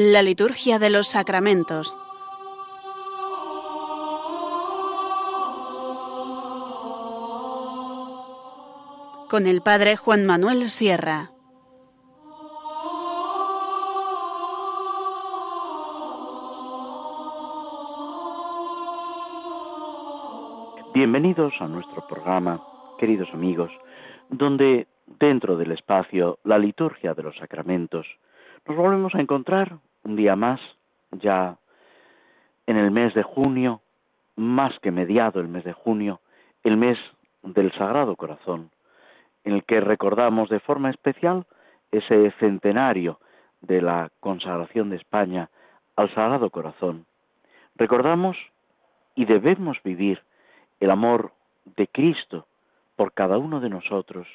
La liturgia de los sacramentos. Con el Padre Juan Manuel Sierra. Bienvenidos a nuestro programa, queridos amigos, donde dentro del espacio La liturgia de los sacramentos nos volvemos a encontrar un día más, ya en el mes de junio, más que mediado el mes de junio, el mes del Sagrado Corazón, en el que recordamos de forma especial ese centenario de la consagración de España al Sagrado Corazón. Recordamos y debemos vivir el amor de Cristo por cada uno de nosotros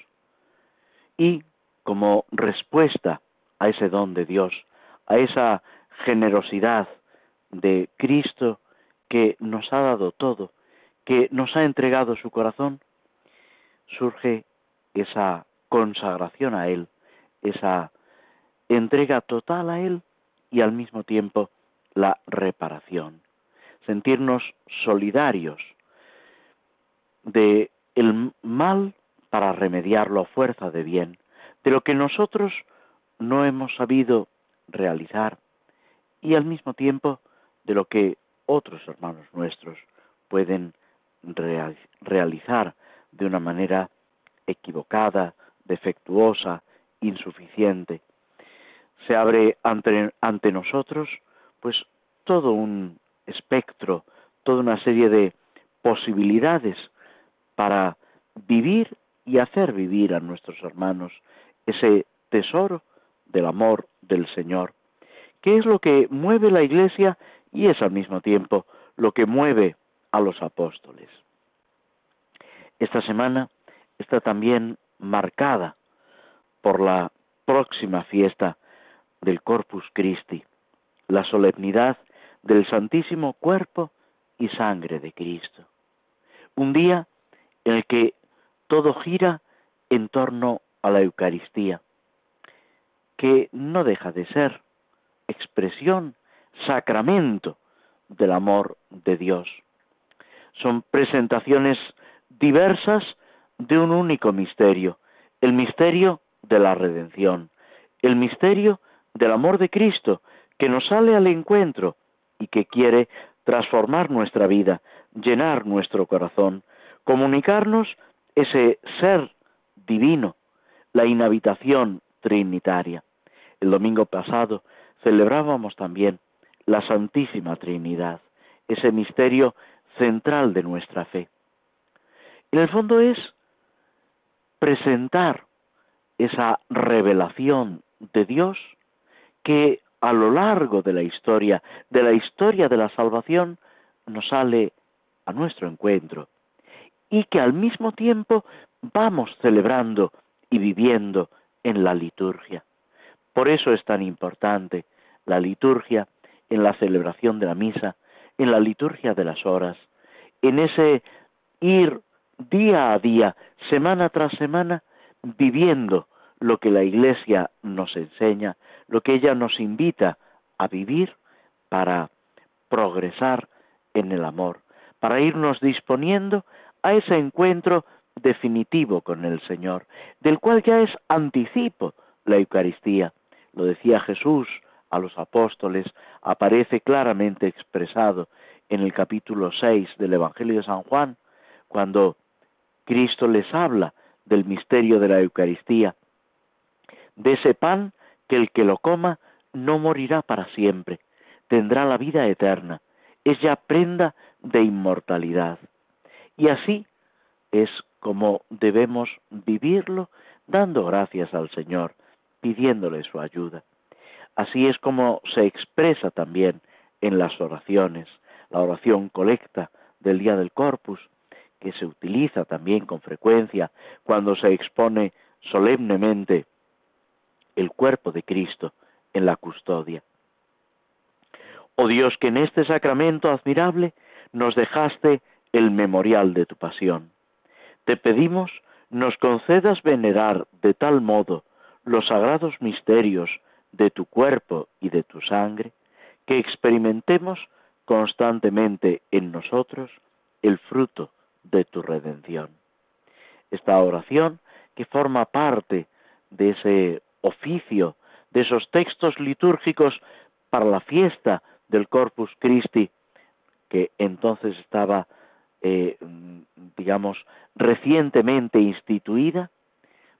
y como respuesta a ese don de Dios, a esa generosidad de Cristo que nos ha dado todo, que nos ha entregado su corazón, surge esa consagración a Él, esa entrega total a Él y al mismo tiempo la reparación. Sentirnos solidarios de el mal para remediarlo a fuerza de bien, de lo que nosotros no hemos sabido realizar y al mismo tiempo de lo que otros hermanos nuestros pueden realizar de una manera equivocada, defectuosa, insuficiente. Se abre ante, ante nosotros pues todo un espectro, toda una serie de posibilidades para vivir y hacer vivir a nuestros hermanos ese tesoro del amor del Señor, que es lo que mueve la Iglesia y es al mismo tiempo lo que mueve a los apóstoles. Esta semana está también marcada por la próxima fiesta del Corpus Christi, la solemnidad del Santísimo Cuerpo y Sangre de Cristo. Un día en el que todo gira en torno a la Eucaristía, que no deja de ser expresión, sacramento del amor de Dios. Son presentaciones diversas de un único misterio, el misterio de la redención, el misterio del amor de Cristo, que nos sale al encuentro y que quiere transformar nuestra vida, llenar nuestro corazón, comunicarnos ese ser divino, la inhabitación trinitaria. El domingo pasado celebrábamos también la Santísima Trinidad, ese misterio central de nuestra fe. En el fondo es presentar esa revelación de Dios que a lo largo de la historia, de la historia de la salvación, nos sale a nuestro encuentro y que al mismo tiempo vamos celebrando y viviendo en la liturgia. Por eso es tan importante la liturgia en la celebración de la misa, en la liturgia de las horas, en ese ir día a día, semana tras semana, viviendo lo que la Iglesia nos enseña, lo que ella nos invita a vivir para progresar en el amor, para irnos disponiendo a ese encuentro definitivo con el Señor, del cual ya es anticipo la Eucaristía. Lo decía Jesús a los apóstoles, aparece claramente expresado en el capítulo 6 del Evangelio de San Juan, cuando Cristo les habla del misterio de la Eucaristía, de ese pan que el que lo coma no morirá para siempre, tendrá la vida eterna, es ya prenda de inmortalidad. Y así es como debemos vivirlo dando gracias al Señor, pidiéndole su ayuda. Así es como se expresa también en las oraciones, la oración colecta del día del corpus, que se utiliza también con frecuencia cuando se expone solemnemente el cuerpo de Cristo en la custodia. Oh Dios, que en este sacramento admirable nos dejaste el memorial de tu pasión. Te pedimos nos concedas venerar de tal modo los sagrados misterios de tu cuerpo y de tu sangre, que experimentemos constantemente en nosotros el fruto de tu redención. Esta oración que forma parte de ese oficio, de esos textos litúrgicos para la fiesta del Corpus Christi, que entonces estaba, eh, digamos, recientemente instituida,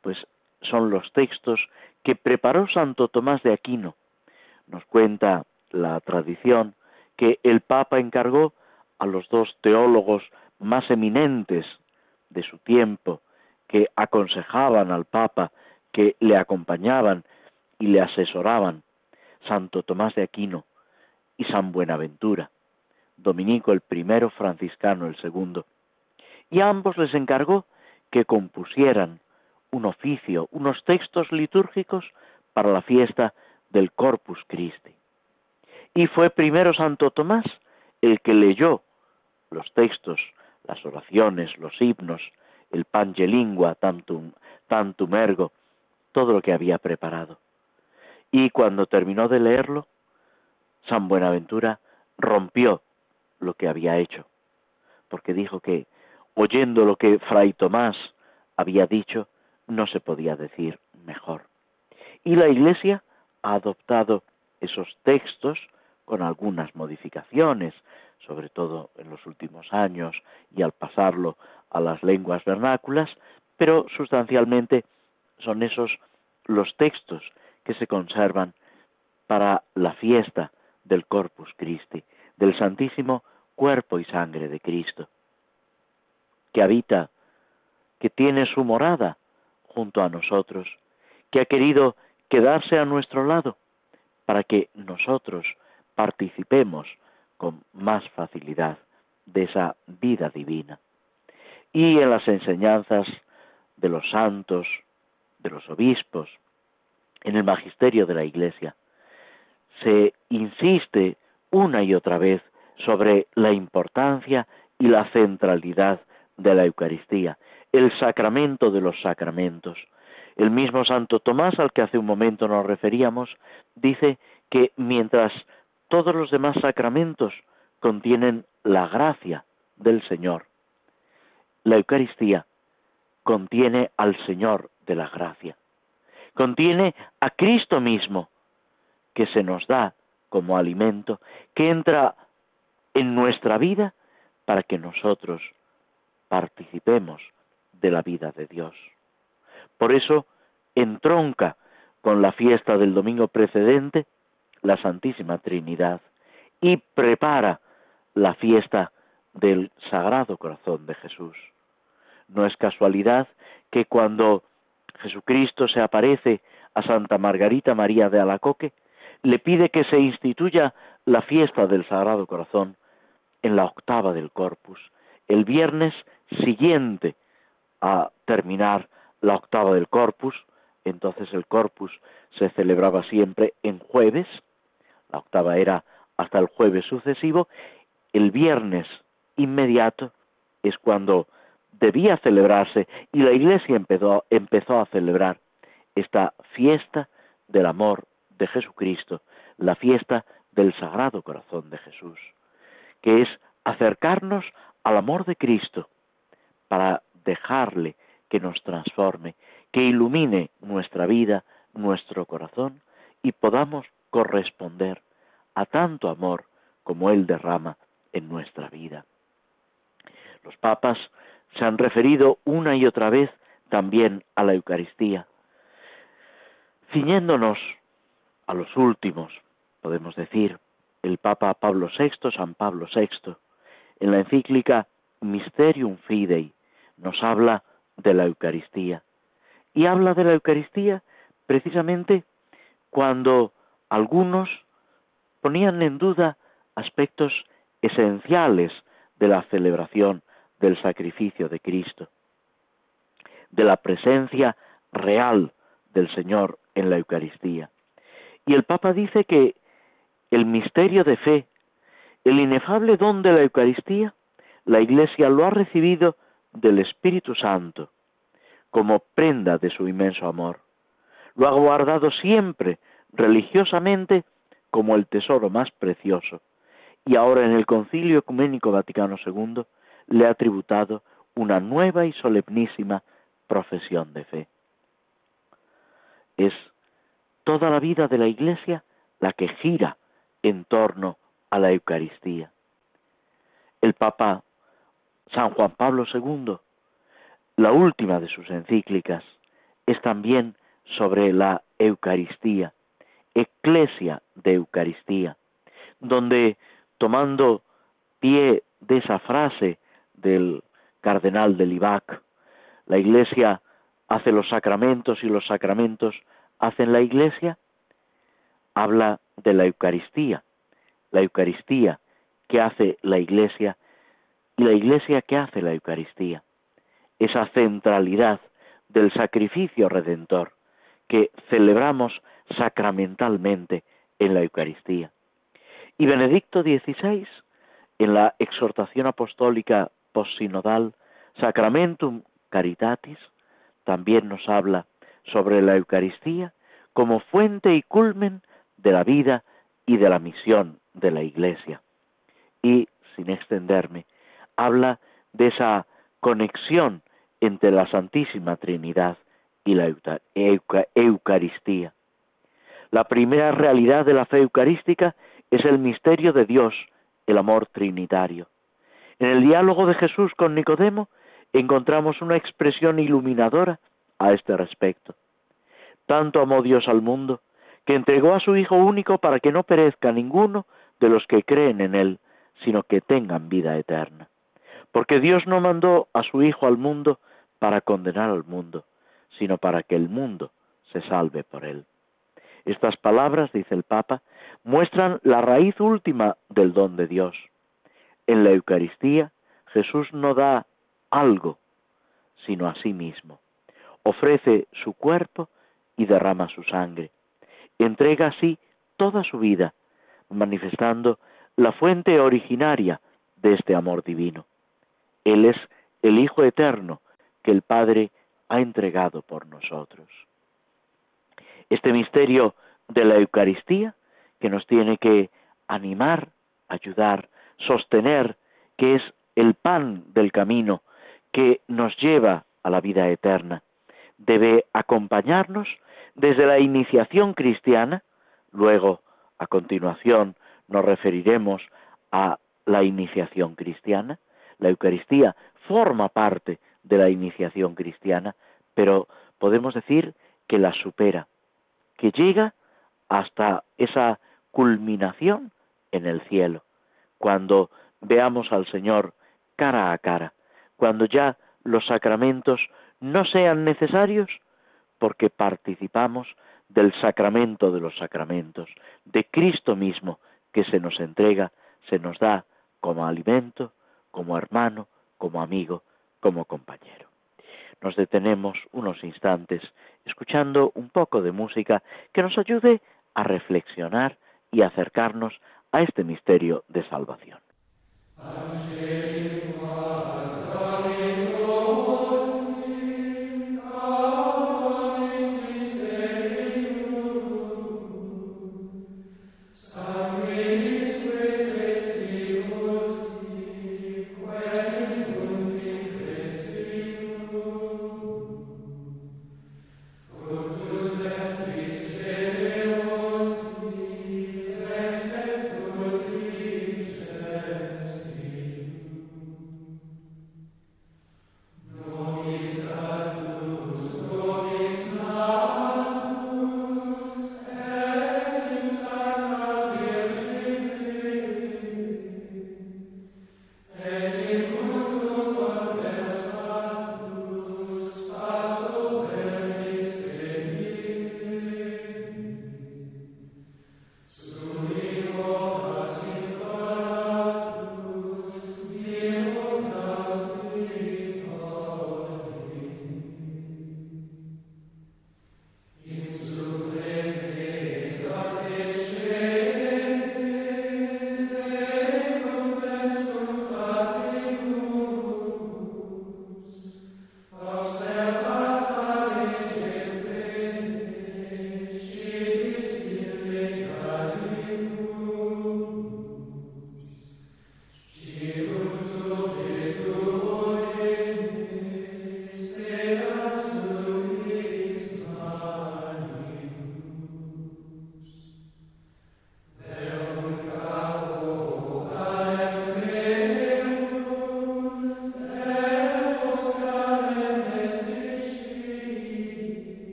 pues son los textos que preparó Santo Tomás de Aquino. Nos cuenta la tradición que el Papa encargó a los dos teólogos más eminentes de su tiempo, que aconsejaban al Papa, que le acompañaban y le asesoraban, Santo Tomás de Aquino y San Buenaventura, Dominico el primero, Franciscano el segundo. Y ambos les encargó que compusieran un oficio, unos textos litúrgicos para la fiesta del Corpus Christi. Y fue primero Santo Tomás el que leyó los textos, las oraciones, los himnos, el pangelingua, tantum, tantum ergo, todo lo que había preparado. Y cuando terminó de leerlo, San Buenaventura rompió lo que había hecho, porque dijo que, oyendo lo que Fray Tomás había dicho, no se podía decir mejor. Y la Iglesia ha adoptado esos textos con algunas modificaciones, sobre todo en los últimos años y al pasarlo a las lenguas vernáculas, pero sustancialmente son esos los textos que se conservan para la fiesta del Corpus Christi, del Santísimo Cuerpo y Sangre de Cristo, que habita, que tiene su morada junto a nosotros, que ha querido quedarse a nuestro lado para que nosotros participemos con más facilidad de esa vida divina. Y en las enseñanzas de los santos, de los obispos, en el magisterio de la Iglesia, se insiste una y otra vez sobre la importancia y la centralidad de la Eucaristía, el sacramento de los sacramentos. El mismo Santo Tomás, al que hace un momento nos referíamos, dice que mientras todos los demás sacramentos contienen la gracia del Señor, la Eucaristía contiene al Señor de la gracia, contiene a Cristo mismo, que se nos da como alimento, que entra en nuestra vida para que nosotros participemos de la vida de Dios. Por eso entronca con la fiesta del domingo precedente la Santísima Trinidad y prepara la fiesta del Sagrado Corazón de Jesús. No es casualidad que cuando Jesucristo se aparece a Santa Margarita María de Alacoque, le pide que se instituya la fiesta del Sagrado Corazón en la octava del Corpus, el viernes siguiente a terminar la octava del corpus, entonces el corpus se celebraba siempre en jueves, la octava era hasta el jueves sucesivo, el viernes inmediato es cuando debía celebrarse y la iglesia empezó, empezó a celebrar esta fiesta del amor de Jesucristo, la fiesta del Sagrado Corazón de Jesús, que es acercarnos al amor de Cristo para dejarle que nos transforme, que ilumine nuestra vida, nuestro corazón y podamos corresponder a tanto amor como Él derrama en nuestra vida. Los papas se han referido una y otra vez también a la Eucaristía, ciñéndonos a los últimos, podemos decir, el Papa Pablo VI, San Pablo VI, en la encíclica Mysterium Fidei, nos habla de la Eucaristía. Y habla de la Eucaristía precisamente cuando algunos ponían en duda aspectos esenciales de la celebración del sacrificio de Cristo, de la presencia real del Señor en la Eucaristía. Y el Papa dice que el misterio de fe, el inefable don de la Eucaristía, la Iglesia lo ha recibido del Espíritu Santo como prenda de su inmenso amor. Lo ha guardado siempre religiosamente como el tesoro más precioso, y ahora en el Concilio Ecuménico Vaticano II le ha tributado una nueva y solemnísima profesión de fe. Es toda la vida de la Iglesia la que gira en torno a la Eucaristía. El Papa San Juan Pablo II, la última de sus encíclicas, es también sobre la Eucaristía, Eclesia de Eucaristía, donde tomando pie de esa frase del cardenal de Libac, la Iglesia hace los sacramentos y los sacramentos hacen la Iglesia, habla de la Eucaristía, la Eucaristía que hace la Iglesia y la Iglesia que hace la Eucaristía, esa centralidad del sacrificio redentor que celebramos sacramentalmente en la Eucaristía. Y Benedicto XVI, en la exhortación apostólica postsinodal Sacramentum Caritatis, también nos habla sobre la Eucaristía como fuente y culmen de la vida y de la misión de la Iglesia. Y, sin extenderme, habla de esa conexión entre la Santísima Trinidad y la Eucaristía. La primera realidad de la fe eucarística es el misterio de Dios, el amor trinitario. En el diálogo de Jesús con Nicodemo encontramos una expresión iluminadora a este respecto. Tanto amó Dios al mundo, que entregó a su Hijo único para que no perezca ninguno de los que creen en Él, sino que tengan vida eterna. Porque Dios no mandó a su Hijo al mundo para condenar al mundo, sino para que el mundo se salve por Él. Estas palabras, dice el Papa, muestran la raíz última del don de Dios. En la Eucaristía Jesús no da algo, sino a sí mismo. Ofrece su cuerpo y derrama su sangre. Entrega así toda su vida, manifestando la fuente originaria de este amor divino. Él es el Hijo eterno que el Padre ha entregado por nosotros. Este misterio de la Eucaristía que nos tiene que animar, ayudar, sostener, que es el pan del camino que nos lleva a la vida eterna. Debe acompañarnos desde la iniciación cristiana, luego a continuación nos referiremos a la iniciación cristiana. La Eucaristía forma parte de la iniciación cristiana, pero podemos decir que la supera, que llega hasta esa culminación en el cielo, cuando veamos al Señor cara a cara, cuando ya los sacramentos no sean necesarios porque participamos del sacramento de los sacramentos, de Cristo mismo que se nos entrega, se nos da como alimento, como hermano, como amigo, como compañero. Nos detenemos unos instantes escuchando un poco de música que nos ayude a reflexionar y acercarnos a este misterio de salvación.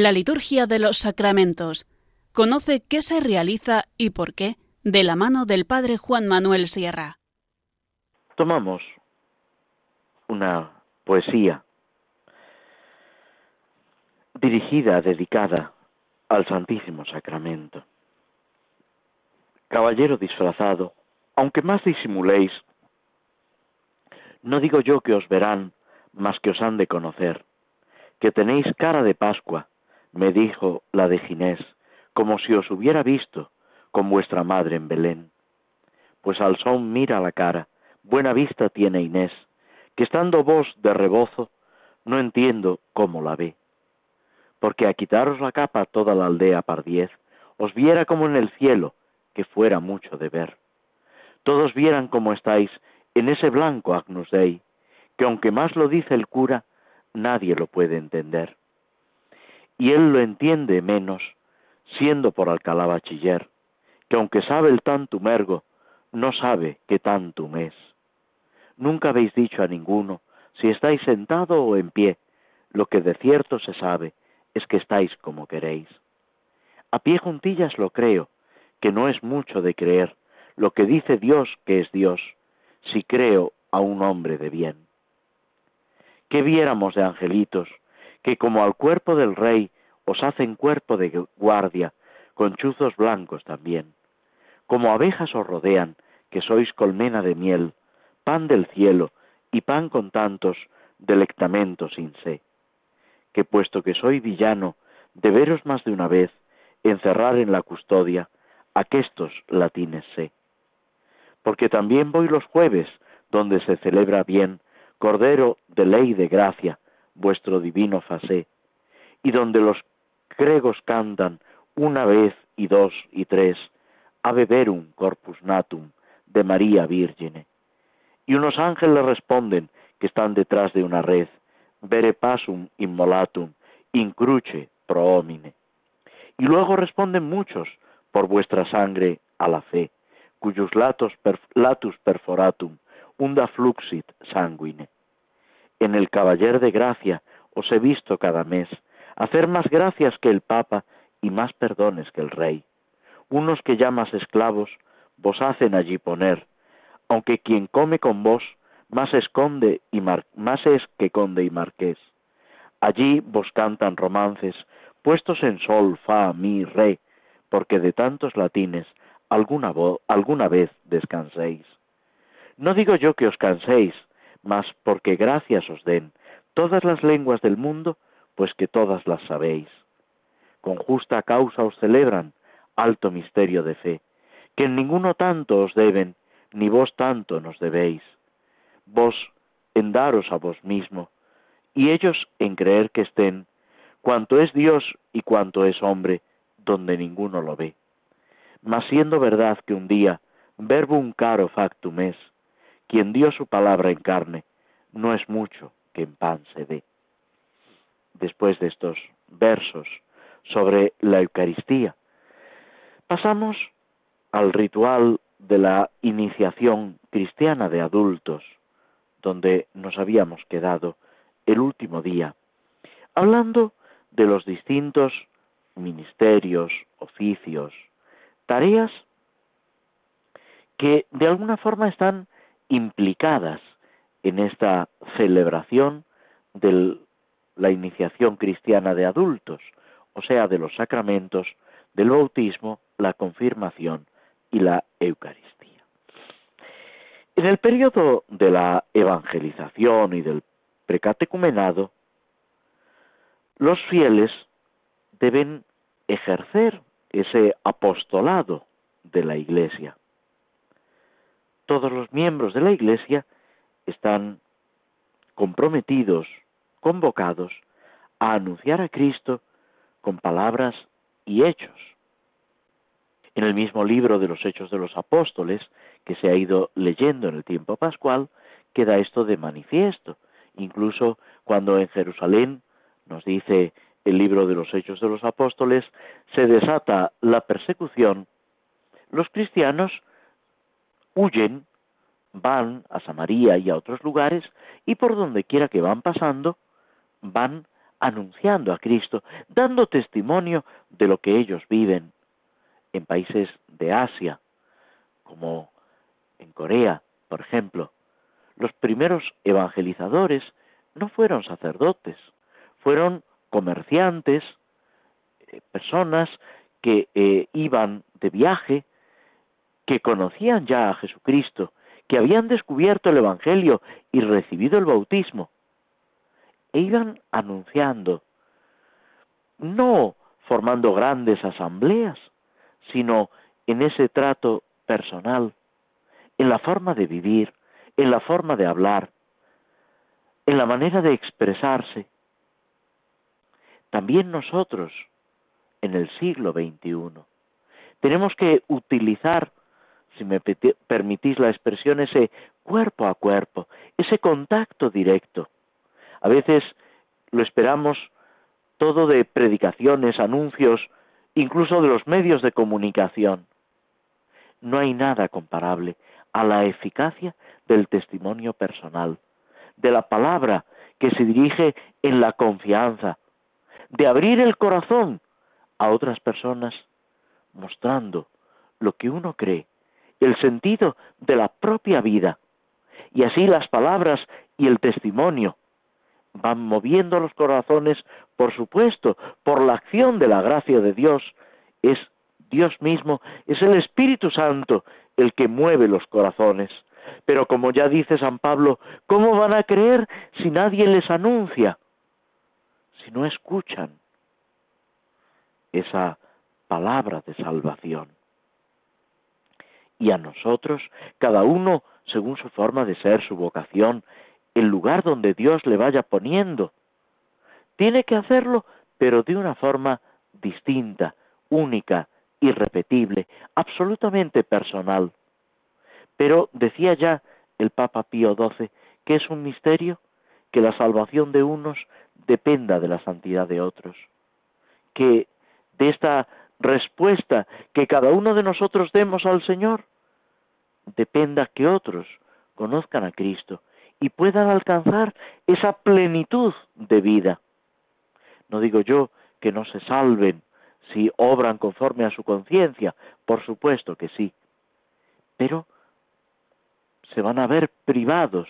La liturgia de los sacramentos. Conoce qué se realiza y por qué de la mano del Padre Juan Manuel Sierra. Tomamos una poesía dirigida, dedicada al Santísimo Sacramento. Caballero disfrazado, aunque más disimuléis, no digo yo que os verán, más que os han de conocer, que tenéis cara de Pascua, me dijo la de Ginés, como si os hubiera visto con vuestra madre en Belén. Pues al son mira la cara, buena vista tiene Inés, que estando vos de rebozo, no entiendo cómo la ve. Porque a quitaros la capa toda la aldea par diez, os viera como en el cielo, que fuera mucho de ver. Todos vieran cómo estáis en ese blanco Agnus Dei, que aunque más lo dice el cura, nadie lo puede entender y él lo entiende menos, siendo por Alcalá bachiller, que aunque sabe el tantum ergo, no sabe qué tantum es. Nunca habéis dicho a ninguno, si estáis sentado o en pie, lo que de cierto se sabe es que estáis como queréis. A pie juntillas lo creo, que no es mucho de creer, lo que dice Dios que es Dios, si creo a un hombre de bien. ¿Qué viéramos de angelitos, que como al cuerpo del rey os hacen cuerpo de guardia, con chuzos blancos también. Como abejas os rodean, que sois colmena de miel, pan del cielo y pan con tantos delectamentos sin sé. Que puesto que soy villano, de veros más de una vez, encerrar en la custodia, aquestos latines sé. Porque también voy los jueves, donde se celebra bien, Cordero de ley de gracia, vuestro divino fasé, y donde los gregos cantan una vez y dos y tres, Ave verum corpus natum de María Virgine. Y unos ángeles responden que están detrás de una red, Vere pasum immolatum, incruce pro homine. Y luego responden muchos, por vuestra sangre a la fe, cuyos latus perforatum, unda fluxit sanguine. En el Caballer de Gracia os he visto cada mes, hacer más gracias que el Papa y más perdones que el Rey. Unos que llamas esclavos, vos hacen allí poner, aunque quien come con vos más esconde y más es que conde y marqués. Allí vos cantan romances, puestos en sol, fa, mi, re, porque de tantos latines alguna, alguna vez descanséis. No digo yo que os canséis, mas porque gracias os den todas las lenguas del mundo pues que todas las sabéis. Con justa causa os celebran, alto misterio de fe, que en ninguno tanto os deben, ni vos tanto nos debéis. Vos en daros a vos mismo, y ellos en creer que estén, cuanto es Dios y cuanto es hombre, donde ninguno lo ve. Mas siendo verdad que un día, verbum caro factum es, quien dio su palabra en carne, no es mucho que en pan se dé después de estos versos sobre la Eucaristía. Pasamos al ritual de la iniciación cristiana de adultos, donde nos habíamos quedado el último día, hablando de los distintos ministerios, oficios, tareas que de alguna forma están implicadas en esta celebración del la iniciación cristiana de adultos, o sea, de los sacramentos del bautismo, la confirmación y la Eucaristía. En el periodo de la evangelización y del precatecumenado, los fieles deben ejercer ese apostolado de la Iglesia. Todos los miembros de la Iglesia están comprometidos convocados a anunciar a Cristo con palabras y hechos. En el mismo libro de los Hechos de los Apóstoles, que se ha ido leyendo en el tiempo pascual, queda esto de manifiesto. Incluso cuando en Jerusalén, nos dice el libro de los Hechos de los Apóstoles, se desata la persecución, los cristianos huyen, van a Samaria y a otros lugares, y por donde quiera que van pasando, van anunciando a Cristo, dando testimonio de lo que ellos viven en países de Asia, como en Corea, por ejemplo. Los primeros evangelizadores no fueron sacerdotes, fueron comerciantes, eh, personas que eh, iban de viaje, que conocían ya a Jesucristo, que habían descubierto el Evangelio y recibido el bautismo, e iban anunciando, no formando grandes asambleas, sino en ese trato personal, en la forma de vivir, en la forma de hablar, en la manera de expresarse. También nosotros, en el siglo XXI, tenemos que utilizar, si me permitís la expresión, ese cuerpo a cuerpo, ese contacto directo. A veces lo esperamos todo de predicaciones, anuncios, incluso de los medios de comunicación. No hay nada comparable a la eficacia del testimonio personal, de la palabra que se dirige en la confianza, de abrir el corazón a otras personas mostrando lo que uno cree, el sentido de la propia vida. Y así las palabras y el testimonio van moviendo los corazones, por supuesto, por la acción de la gracia de Dios. Es Dios mismo, es el Espíritu Santo el que mueve los corazones. Pero como ya dice San Pablo, ¿cómo van a creer si nadie les anuncia? Si no escuchan esa palabra de salvación. Y a nosotros, cada uno según su forma de ser, su vocación, el lugar donde Dios le vaya poniendo. Tiene que hacerlo, pero de una forma distinta, única, irrepetible, absolutamente personal. Pero decía ya el Papa Pío XII que es un misterio que la salvación de unos dependa de la santidad de otros, que de esta respuesta que cada uno de nosotros demos al Señor dependa que otros conozcan a Cristo y puedan alcanzar esa plenitud de vida. No digo yo que no se salven si obran conforme a su conciencia, por supuesto que sí, pero se van a ver privados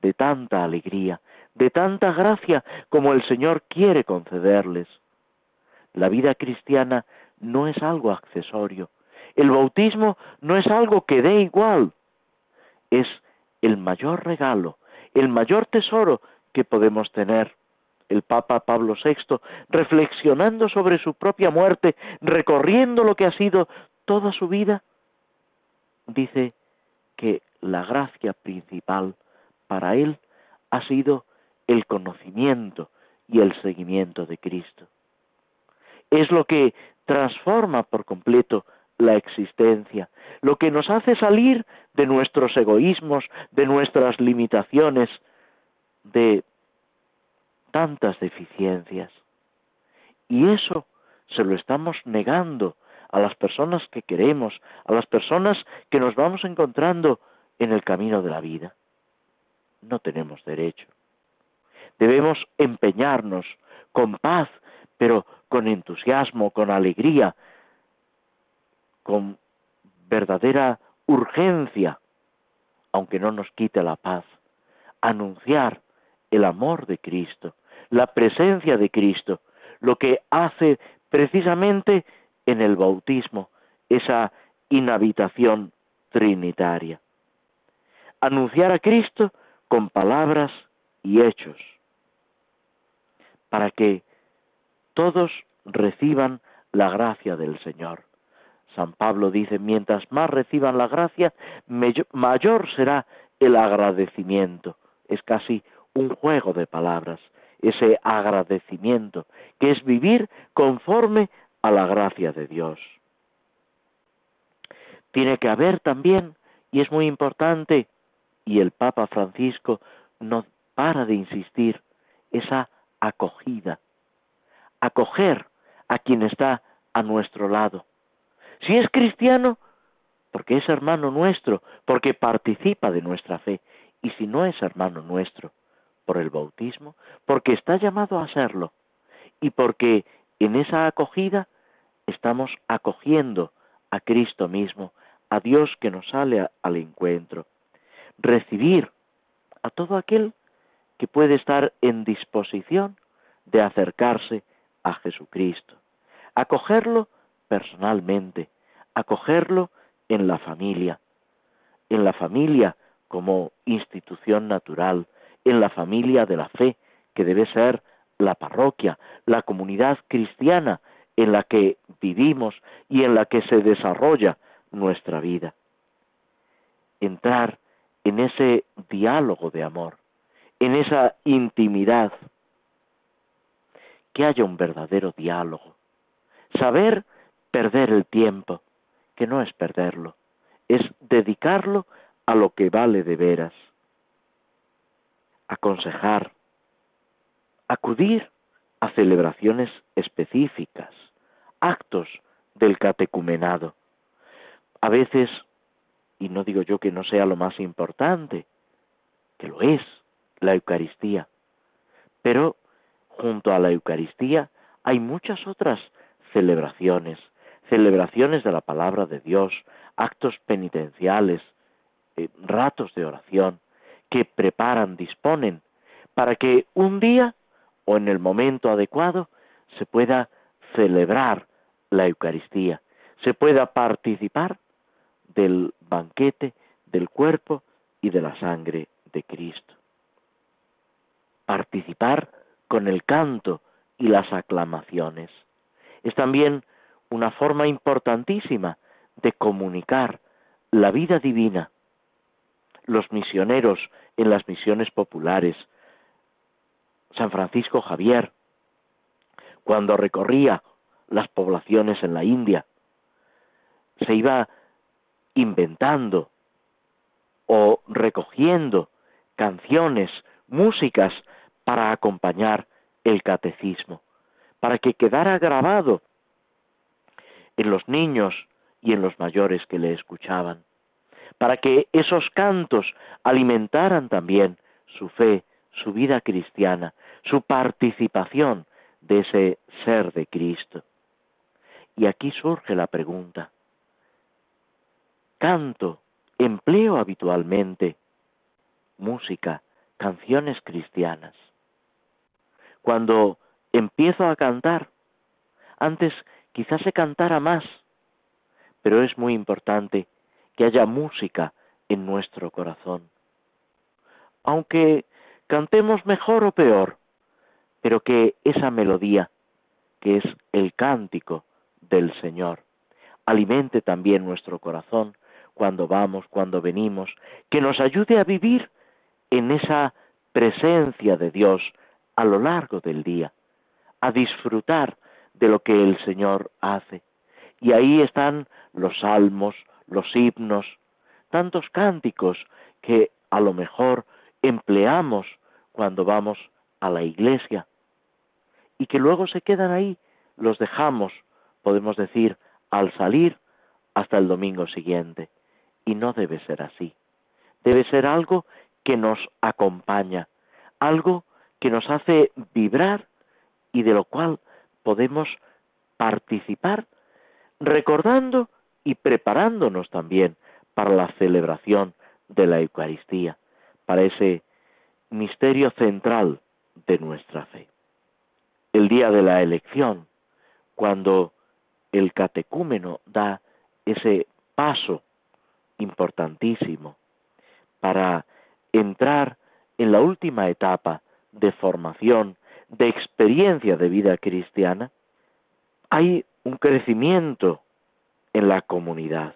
de tanta alegría, de tanta gracia como el Señor quiere concederles. La vida cristiana no es algo accesorio, el bautismo no es algo que dé igual, es el mayor regalo, el mayor tesoro que podemos tener. El Papa Pablo VI, reflexionando sobre su propia muerte, recorriendo lo que ha sido toda su vida, dice que la gracia principal para él ha sido el conocimiento y el seguimiento de Cristo. Es lo que transforma por completo la existencia, lo que nos hace salir de nuestros egoísmos, de nuestras limitaciones, de tantas deficiencias. Y eso se lo estamos negando a las personas que queremos, a las personas que nos vamos encontrando en el camino de la vida. No tenemos derecho. Debemos empeñarnos con paz, pero con entusiasmo, con alegría, con verdadera urgencia, aunque no nos quite la paz, anunciar el amor de Cristo, la presencia de Cristo, lo que hace precisamente en el bautismo esa inhabitación trinitaria. Anunciar a Cristo con palabras y hechos, para que todos reciban la gracia del Señor. San Pablo dice, mientras más reciban la gracia, mayor será el agradecimiento. Es casi un juego de palabras, ese agradecimiento, que es vivir conforme a la gracia de Dios. Tiene que haber también, y es muy importante, y el Papa Francisco no para de insistir, esa acogida, acoger a quien está a nuestro lado si es cristiano, porque es hermano nuestro, porque participa de nuestra fe. Y si no es hermano nuestro, por el bautismo, porque está llamado a serlo y porque en esa acogida estamos acogiendo a Cristo mismo, a Dios que nos sale al encuentro. Recibir a todo aquel que puede estar en disposición de acercarse a Jesucristo. Acogerlo personalmente, acogerlo en la familia, en la familia como institución natural, en la familia de la fe, que debe ser la parroquia, la comunidad cristiana en la que vivimos y en la que se desarrolla nuestra vida. Entrar en ese diálogo de amor, en esa intimidad, que haya un verdadero diálogo. Saber perder el tiempo, que no es perderlo, es dedicarlo a lo que vale de veras. Aconsejar, acudir a celebraciones específicas, actos del catecumenado. A veces, y no digo yo que no sea lo más importante, que lo es, la Eucaristía, pero junto a la Eucaristía hay muchas otras celebraciones, celebraciones de la palabra de Dios, actos penitenciales, eh, ratos de oración, que preparan, disponen, para que un día o en el momento adecuado se pueda celebrar la Eucaristía, se pueda participar del banquete del cuerpo y de la sangre de Cristo. Participar con el canto y las aclamaciones. Es también una forma importantísima de comunicar la vida divina. Los misioneros en las misiones populares, San Francisco Javier, cuando recorría las poblaciones en la India, se iba inventando o recogiendo canciones, músicas para acompañar el catecismo, para que quedara grabado en los niños y en los mayores que le escuchaban, para que esos cantos alimentaran también su fe, su vida cristiana, su participación de ese ser de Cristo. Y aquí surge la pregunta, canto, empleo habitualmente música, canciones cristianas cuando empiezo a cantar. Antes quizás se cantara más, pero es muy importante que haya música en nuestro corazón. Aunque cantemos mejor o peor, pero que esa melodía, que es el cántico del Señor, alimente también nuestro corazón cuando vamos, cuando venimos, que nos ayude a vivir en esa presencia de Dios a lo largo del día, a disfrutar de lo que el Señor hace. Y ahí están los salmos, los himnos, tantos cánticos que a lo mejor empleamos cuando vamos a la iglesia y que luego se quedan ahí, los dejamos, podemos decir, al salir hasta el domingo siguiente. Y no debe ser así. Debe ser algo que nos acompaña, algo que nos hace vibrar y de lo cual podemos participar recordando y preparándonos también para la celebración de la Eucaristía, para ese misterio central de nuestra fe. El día de la elección, cuando el catecúmeno da ese paso importantísimo para entrar en la última etapa de formación, de experiencia de vida cristiana, hay un crecimiento en la comunidad.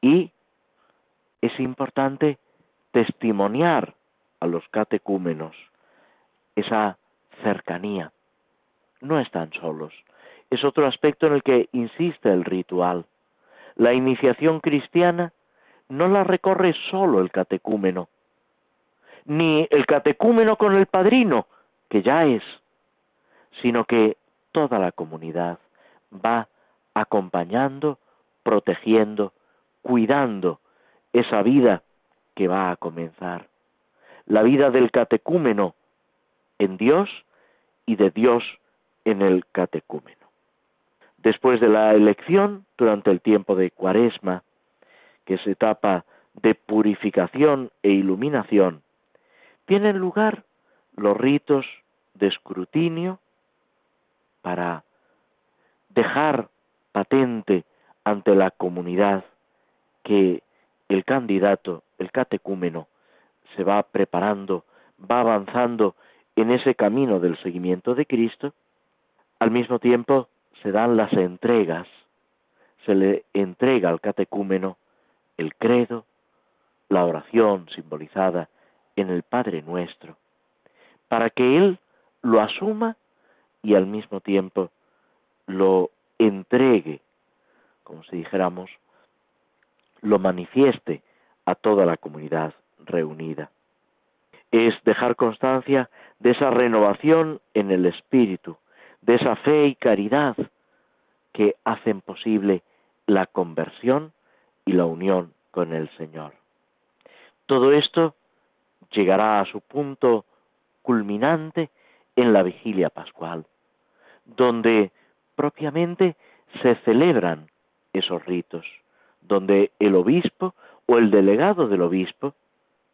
Y es importante testimoniar a los catecúmenos esa cercanía. No están solos. Es otro aspecto en el que insiste el ritual. La iniciación cristiana no la recorre solo el catecúmeno, ni el catecúmeno con el padrino, que ya es, sino que toda la comunidad va acompañando, protegiendo, cuidando esa vida que va a comenzar. la vida del catecúmeno en Dios y de Dios en el catecúmeno. Después de la elección, durante el tiempo de Cuaresma, que es etapa de purificación e iluminación, tienen lugar los ritos de escrutinio para dejar patente ante la comunidad que el candidato, el catecúmeno, se va preparando, va avanzando en ese camino del seguimiento de Cristo, al mismo tiempo se dan las entregas, se le entrega al catecúmeno el credo, la oración simbolizada en el Padre Nuestro, para que Él lo asuma y al mismo tiempo lo entregue, como si dijéramos, lo manifieste a toda la comunidad reunida. Es dejar constancia de esa renovación en el espíritu, de esa fe y caridad que hacen posible la conversión y la unión con el Señor. Todo esto llegará a su punto culminante en la vigilia pascual, donde propiamente se celebran esos ritos, donde el obispo o el delegado del obispo,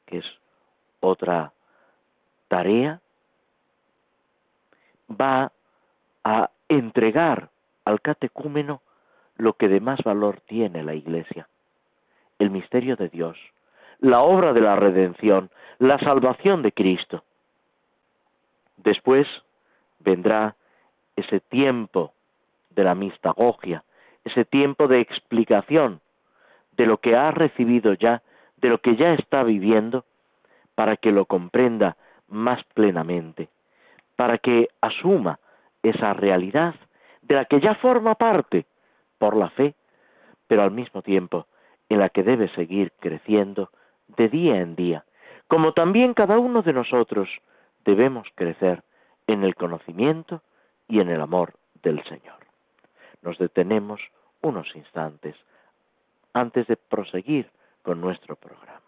que es otra tarea, va a entregar al catecúmeno lo que de más valor tiene la Iglesia, el misterio de Dios, la obra de la redención, la salvación de Cristo. Después vendrá ese tiempo de la mistagogia, ese tiempo de explicación de lo que ha recibido ya, de lo que ya está viviendo, para que lo comprenda más plenamente, para que asuma esa realidad de la que ya forma parte por la fe, pero al mismo tiempo en la que debe seguir creciendo de día en día, como también cada uno de nosotros debemos crecer en el conocimiento y en el amor del Señor. Nos detenemos unos instantes antes de proseguir con nuestro programa.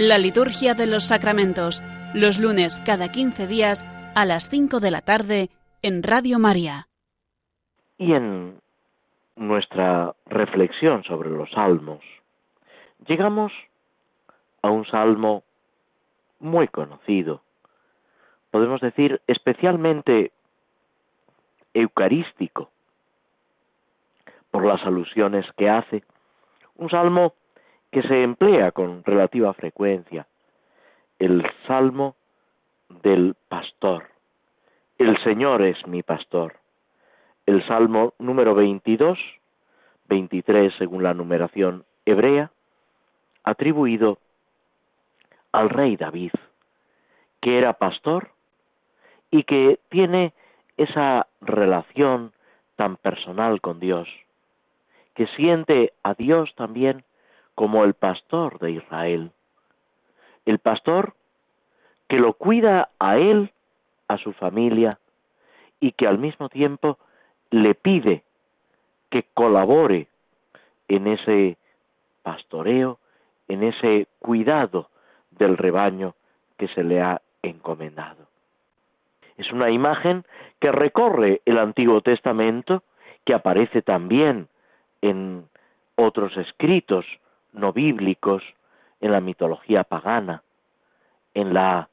La liturgia de los sacramentos, los lunes cada 15 días a las 5 de la tarde en Radio María. Y en nuestra reflexión sobre los salmos, llegamos a un salmo muy conocido, podemos decir especialmente eucarístico, por las alusiones que hace, un salmo que se emplea con relativa frecuencia, el salmo del pastor. El Señor es mi pastor. El salmo número 22, 23 según la numeración hebrea, atribuido al rey David, que era pastor y que tiene esa relación tan personal con Dios, que siente a Dios también como el pastor de Israel. El pastor que lo cuida a él, a su familia, y que al mismo tiempo le pide que colabore en ese pastoreo, en ese cuidado del rebaño que se le ha encomendado. Es una imagen que recorre el Antiguo Testamento, que aparece también en otros escritos no bíblicos, en la mitología pagana, en la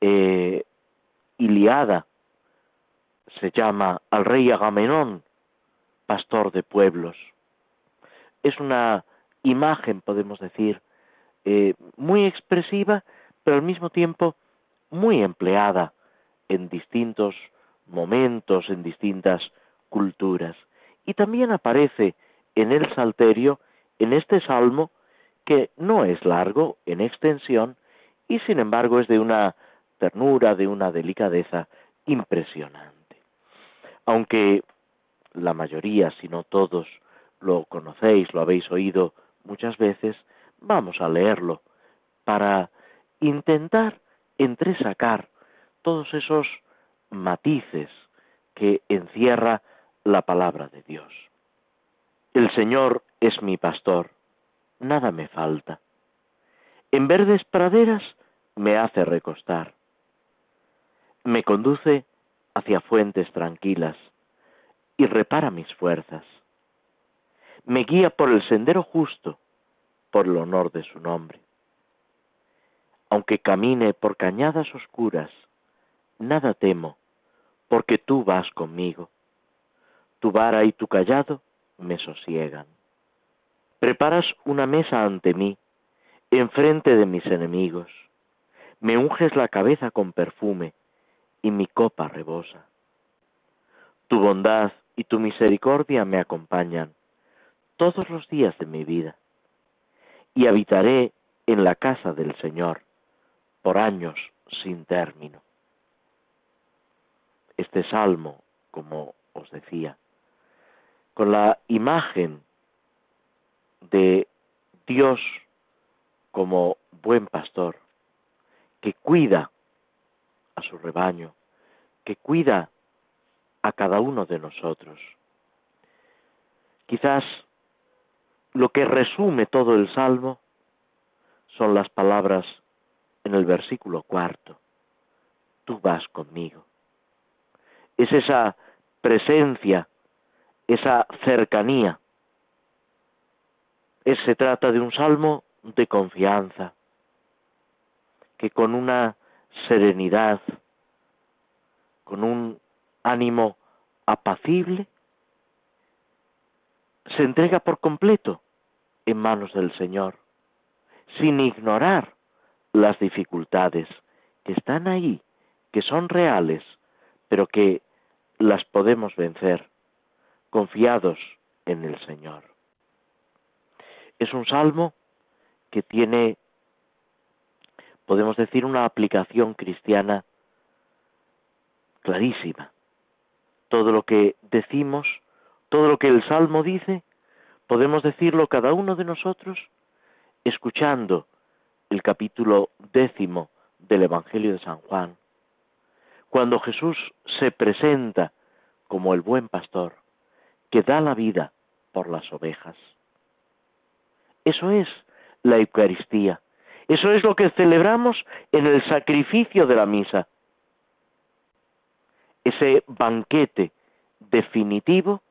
eh, Iliada, se llama al rey Agamenón, pastor de pueblos. Es una imagen, podemos decir, eh, muy expresiva, pero al mismo tiempo muy empleada en distintos momentos, en distintas culturas. Y también aparece en el Salterio, en este salmo, que no es largo en extensión y sin embargo es de una ternura, de una delicadeza impresionante. Aunque la mayoría, si no todos, lo conocéis, lo habéis oído muchas veces, vamos a leerlo para intentar entresacar todos esos matices que encierra la palabra de Dios. El Señor es mi pastor, nada me falta. En verdes praderas me hace recostar. Me conduce hacia fuentes tranquilas y repara mis fuerzas. Me guía por el sendero justo, por el honor de su nombre. Aunque camine por cañadas oscuras, nada temo, porque tú vas conmigo. Tu vara y tu callado me sosiegan. Preparas una mesa ante mí, enfrente de mis enemigos. Me unges la cabeza con perfume, y mi copa rebosa. Tu bondad y tu misericordia me acompañan todos los días de mi vida, y habitaré en la casa del Señor por años sin término este salmo, como os decía, con la imagen de Dios como buen pastor, que cuida a su rebaño, que cuida a cada uno de nosotros. Quizás lo que resume todo el salmo son las palabras en el versículo cuarto. Tú vas conmigo es esa presencia, esa cercanía. Se trata de un salmo de confianza, que con una serenidad, con un ánimo apacible, se entrega por completo en manos del Señor, sin ignorar las dificultades que están ahí, que son reales, pero que las podemos vencer confiados en el Señor. Es un salmo que tiene, podemos decir, una aplicación cristiana clarísima. Todo lo que decimos, todo lo que el salmo dice, podemos decirlo cada uno de nosotros escuchando el capítulo décimo del Evangelio de San Juan, cuando Jesús se presenta como el buen pastor que da la vida por las ovejas. Eso es la Eucaristía. Eso es lo que celebramos en el sacrificio de la misa. Ese banquete definitivo,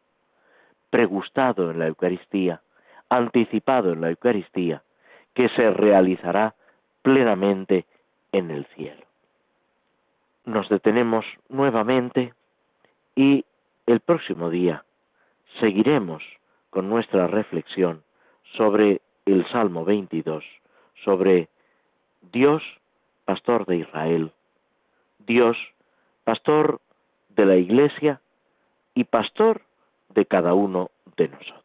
pregustado en la Eucaristía, anticipado en la Eucaristía, que se realizará plenamente en el cielo nos detenemos nuevamente y el próximo día seguiremos con nuestra reflexión sobre el Salmo 22, sobre Dios, pastor de Israel, Dios, pastor de la Iglesia y pastor de cada uno de nosotros.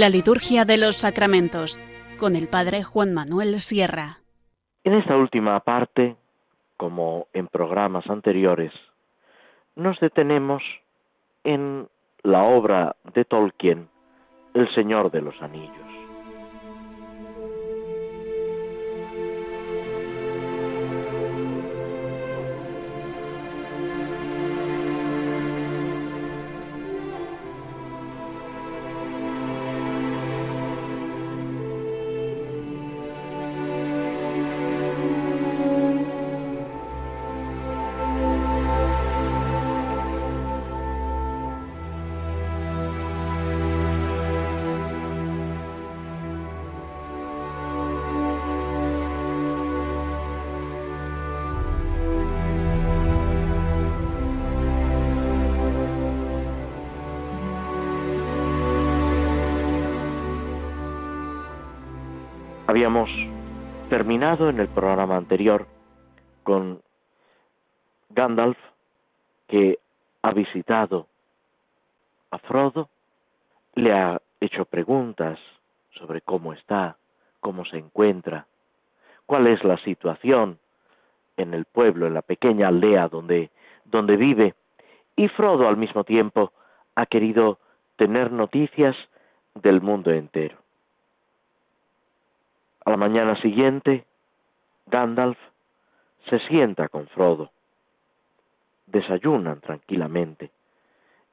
La liturgia de los sacramentos con el Padre Juan Manuel Sierra. En esta última parte, como en programas anteriores, nos detenemos en la obra de Tolkien, El Señor de los Anillos. Habíamos terminado en el programa anterior con Gandalf que ha visitado a Frodo, le ha hecho preguntas sobre cómo está, cómo se encuentra, cuál es la situación en el pueblo, en la pequeña aldea donde, donde vive, y Frodo al mismo tiempo ha querido tener noticias del mundo entero. A la mañana siguiente, Gandalf se sienta con Frodo. Desayunan tranquilamente.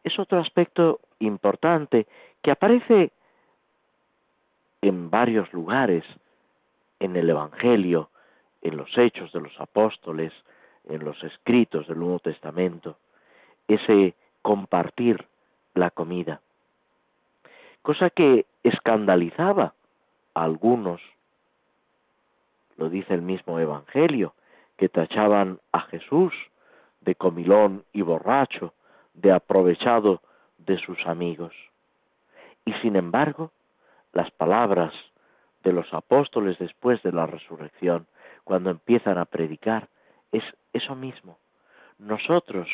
Es otro aspecto importante que aparece en varios lugares en el Evangelio, en los hechos de los apóstoles, en los escritos del Nuevo Testamento, ese compartir la comida, cosa que escandalizaba a algunos lo dice el mismo Evangelio, que tachaban a Jesús de comilón y borracho, de aprovechado de sus amigos. Y sin embargo, las palabras de los apóstoles después de la resurrección, cuando empiezan a predicar, es eso mismo. Nosotros,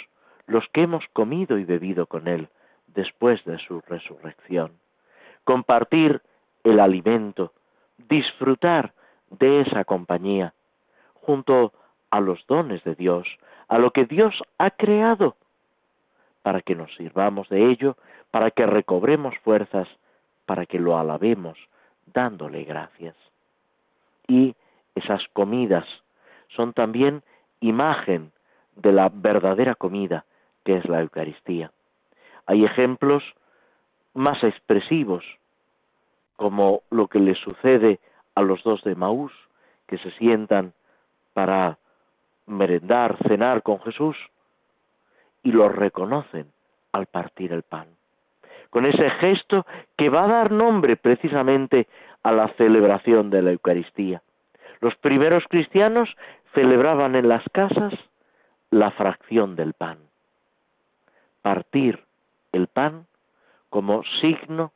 los que hemos comido y bebido con Él después de su resurrección, compartir el alimento, disfrutar de esa compañía, junto a los dones de Dios, a lo que Dios ha creado, para que nos sirvamos de ello, para que recobremos fuerzas, para que lo alabemos, dándole gracias. Y esas comidas son también imagen de la verdadera comida, que es la Eucaristía. Hay ejemplos más expresivos, como lo que le sucede a los dos de Maús que se sientan para merendar, cenar con Jesús y lo reconocen al partir el pan. Con ese gesto que va a dar nombre precisamente a la celebración de la Eucaristía. Los primeros cristianos celebraban en las casas la fracción del pan. Partir el pan como signo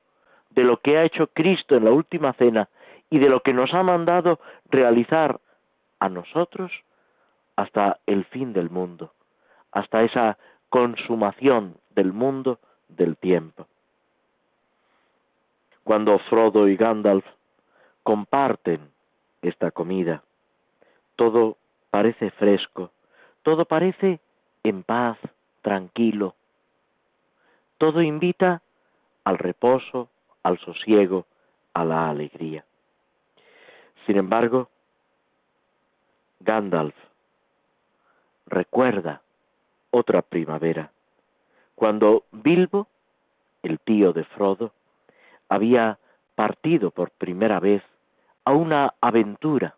de lo que ha hecho Cristo en la última cena y de lo que nos ha mandado realizar a nosotros hasta el fin del mundo, hasta esa consumación del mundo del tiempo. Cuando Frodo y Gandalf comparten esta comida, todo parece fresco, todo parece en paz, tranquilo, todo invita al reposo, al sosiego, a la alegría. Sin embargo, Gandalf recuerda otra primavera, cuando Bilbo, el tío de Frodo, había partido por primera vez a una aventura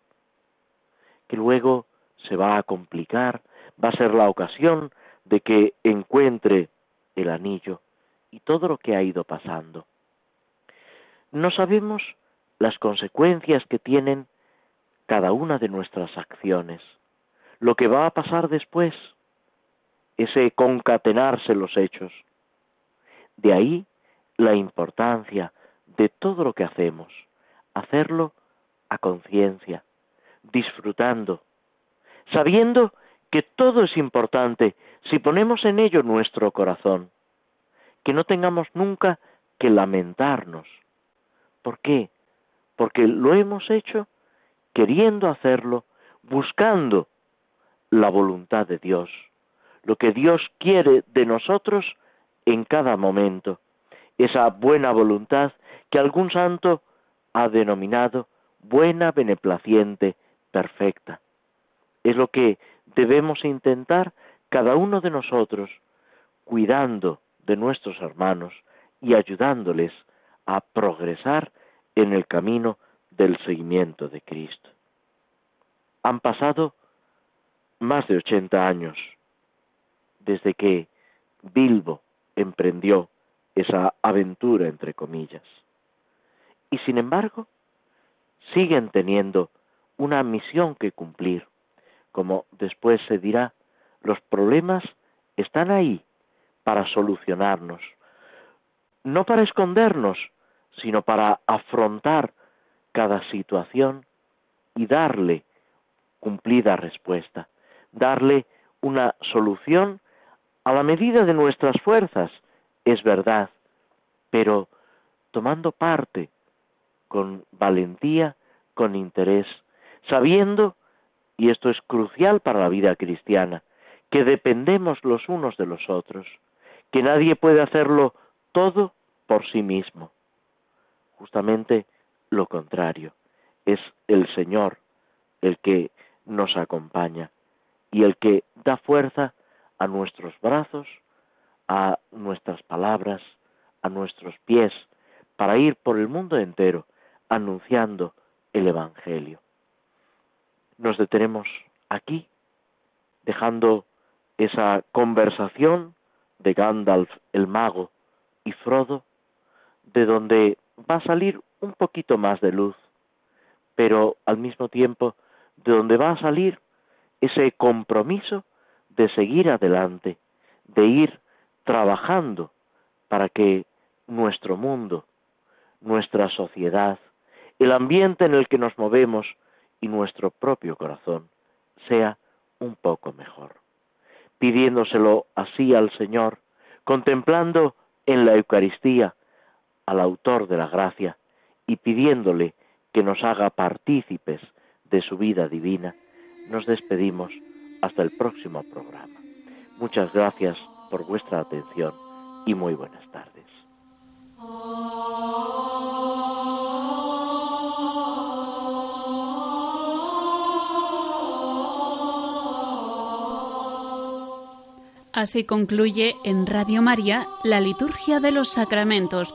que luego se va a complicar, va a ser la ocasión de que encuentre el anillo y todo lo que ha ido pasando. No sabemos las consecuencias que tienen cada una de nuestras acciones, lo que va a pasar después, ese concatenarse los hechos. De ahí la importancia de todo lo que hacemos, hacerlo a conciencia, disfrutando, sabiendo que todo es importante si ponemos en ello nuestro corazón, que no tengamos nunca que lamentarnos, ¿Por qué? Porque lo hemos hecho queriendo hacerlo, buscando la voluntad de Dios, lo que Dios quiere de nosotros en cada momento, esa buena voluntad que algún santo ha denominado buena, beneplaciente, perfecta. Es lo que debemos intentar cada uno de nosotros, cuidando de nuestros hermanos y ayudándoles a progresar en el camino del seguimiento de Cristo. Han pasado más de 80 años desde que Bilbo emprendió esa aventura, entre comillas. Y sin embargo, siguen teniendo una misión que cumplir. Como después se dirá, los problemas están ahí para solucionarnos, no para escondernos, sino para afrontar cada situación y darle cumplida respuesta, darle una solución a la medida de nuestras fuerzas, es verdad, pero tomando parte con valentía, con interés, sabiendo, y esto es crucial para la vida cristiana, que dependemos los unos de los otros, que nadie puede hacerlo todo por sí mismo. Justamente lo contrario, es el Señor el que nos acompaña y el que da fuerza a nuestros brazos, a nuestras palabras, a nuestros pies, para ir por el mundo entero anunciando el Evangelio. Nos detenemos aquí, dejando esa conversación de Gandalf el mago y Frodo, de donde va a salir un poquito más de luz, pero al mismo tiempo de donde va a salir ese compromiso de seguir adelante, de ir trabajando para que nuestro mundo, nuestra sociedad, el ambiente en el que nos movemos y nuestro propio corazón sea un poco mejor. Pidiéndoselo así al Señor, contemplando en la Eucaristía al autor de la gracia y pidiéndole que nos haga partícipes de su vida divina, nos despedimos hasta el próximo programa. Muchas gracias por vuestra atención y muy buenas tardes. Así concluye en Radio María la Liturgia de los Sacramentos,